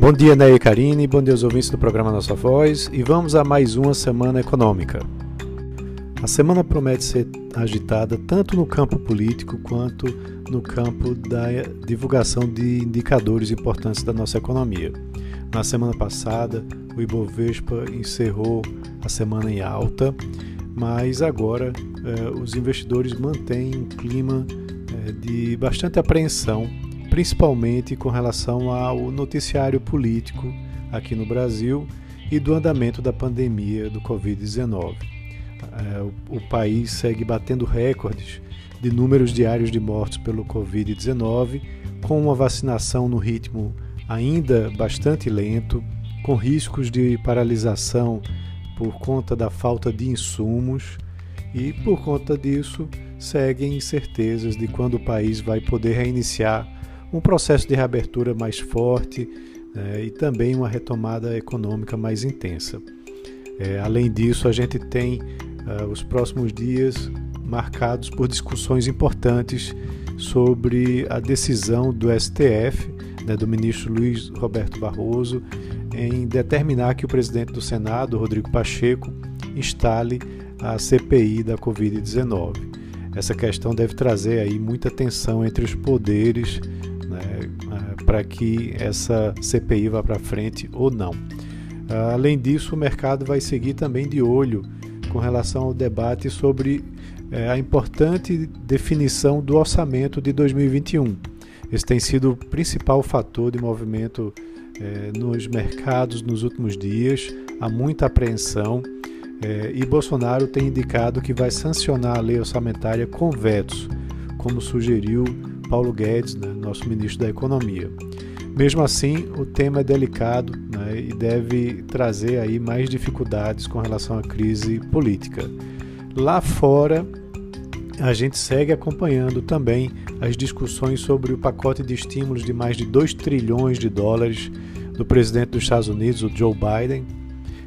Bom dia, Ney e Karine, bom dia aos ouvintes do programa Nossa Voz e vamos a mais uma semana econômica. A semana promete ser agitada tanto no campo político quanto no campo da divulgação de indicadores importantes da nossa economia. Na semana passada, o Ibovespa encerrou a semana em alta, mas agora eh, os investidores mantêm um clima eh, de bastante apreensão, principalmente com relação ao noticiário político aqui no Brasil e do andamento da pandemia do Covid-19. Eh, o, país segue batendo recordes de números diários de mortos pelo Covid-19, com uma vacinação no ritmo ainda bastante lento, com riscos de paralisação por conta da falta de insumos e, por conta disso, seguem incertezas de quando o país vai poder reiniciar um processo de reabertura mais forte né, e também uma retomada econômica mais intensa. É, além disso, a gente tem uh, os próximos dias marcados por discussões importantes sobre a decisão do STF, né, do ministro Luiz Roberto Barroso, em determinar que o presidente do Senado, Rodrigo Pacheco, instale a CPI da Covid-19. Essa questão deve trazer aí muita tensão entre os poderes para que essa CPI vá para frente ou não. Além disso, o mercado vai seguir também de olho com relação ao debate sobre é, a importante definição do orçamento de 2021. Esse tem sido o principal fator de movimento é, nos mercados nos últimos dias. Há muita apreensão é, e Bolsonaro tem indicado que vai sancionar a lei orçamentária com vetos, como sugeriu Paulo Guedes, né, nosso ministro da Economia. Mesmo assim, o tema é delicado né, e deve trazer aí mais dificuldades com relação à crise política. Lá fora, a gente segue acompanhando também as discussões sobre o pacote de estímulos de mais de 2 trilhões de dólares do presidente dos Estados Unidos, o Joe Biden.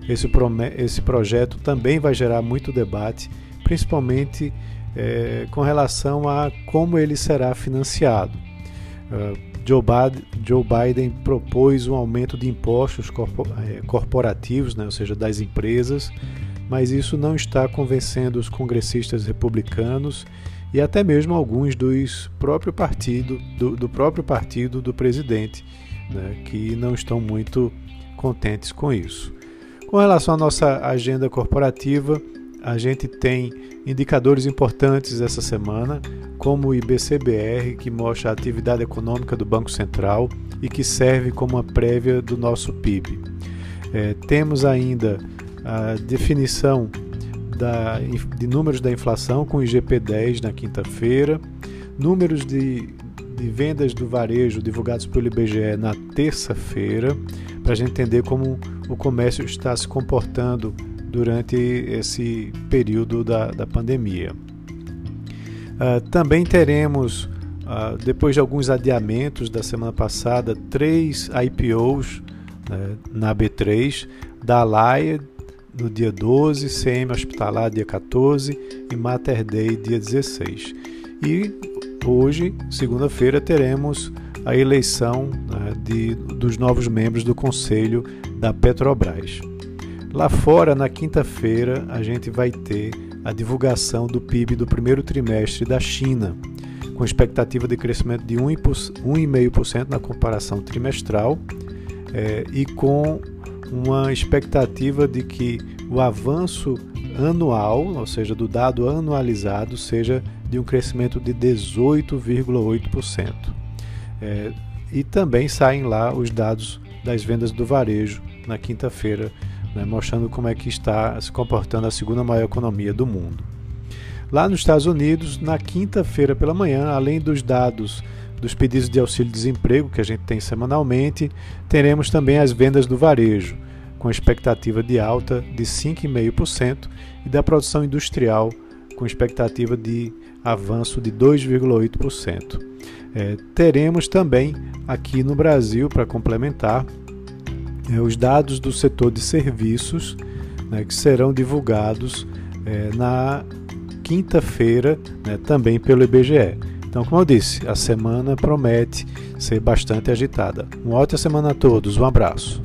Esse, esse projeto também vai gerar muito debate, principalmente é, com relação a como ele será financiado. Uh, Joe, Biden, Joe Biden propôs um aumento de impostos é, corporativos, né, ou seja, das empresas, mas isso não está convencendo os congressistas republicanos e até mesmo alguns dos próprio partido, do, do próprio partido do presidente, né, que não estão muito contentes com isso. Com relação à nossa agenda corporativa, a gente tem indicadores importantes essa semana, como o IBCBR, que mostra a atividade econômica do Banco Central e que serve como uma prévia do nosso PIB. É, temos ainda a definição da, de números da inflação com o IGP-10 na quinta-feira, números de, de vendas do varejo divulgados pelo IBGE na terça-feira, para a gente entender como o comércio está se comportando durante esse período da, da pandemia. Uh, também teremos, uh, depois de alguns adiamentos da semana passada, três IPOs uh, na B3, da Laia, no dia 12, CM Hospitalar dia 14 e Mater Dei dia 16. E hoje, segunda-feira, teremos a eleição né, de, dos novos membros do Conselho da Petrobras. Lá fora, na quinta-feira, a gente vai ter a divulgação do PIB do primeiro trimestre da China, com expectativa de crescimento de 1,5% na comparação trimestral é, e com uma expectativa de que o avanço anual, ou seja, do dado anualizado, seja de um crescimento de 18,8%. É, e também saem lá os dados das vendas do varejo na quinta-feira, né, mostrando como é que está se comportando a segunda maior economia do mundo. Lá nos Estados Unidos, na quinta-feira pela manhã, além dos dados dos pedidos de auxílio-desemprego que a gente tem semanalmente, teremos também as vendas do varejo, com expectativa de alta de 5,5% e da produção industrial, com expectativa de avanço de 2,8%. É, teremos também aqui no Brasil, para complementar, é, os dados do setor de serviços né, que serão divulgados é, na quinta-feira, né, também pelo IBGE. Então, como eu disse, a semana promete ser bastante agitada. Uma ótima semana a todos, um abraço.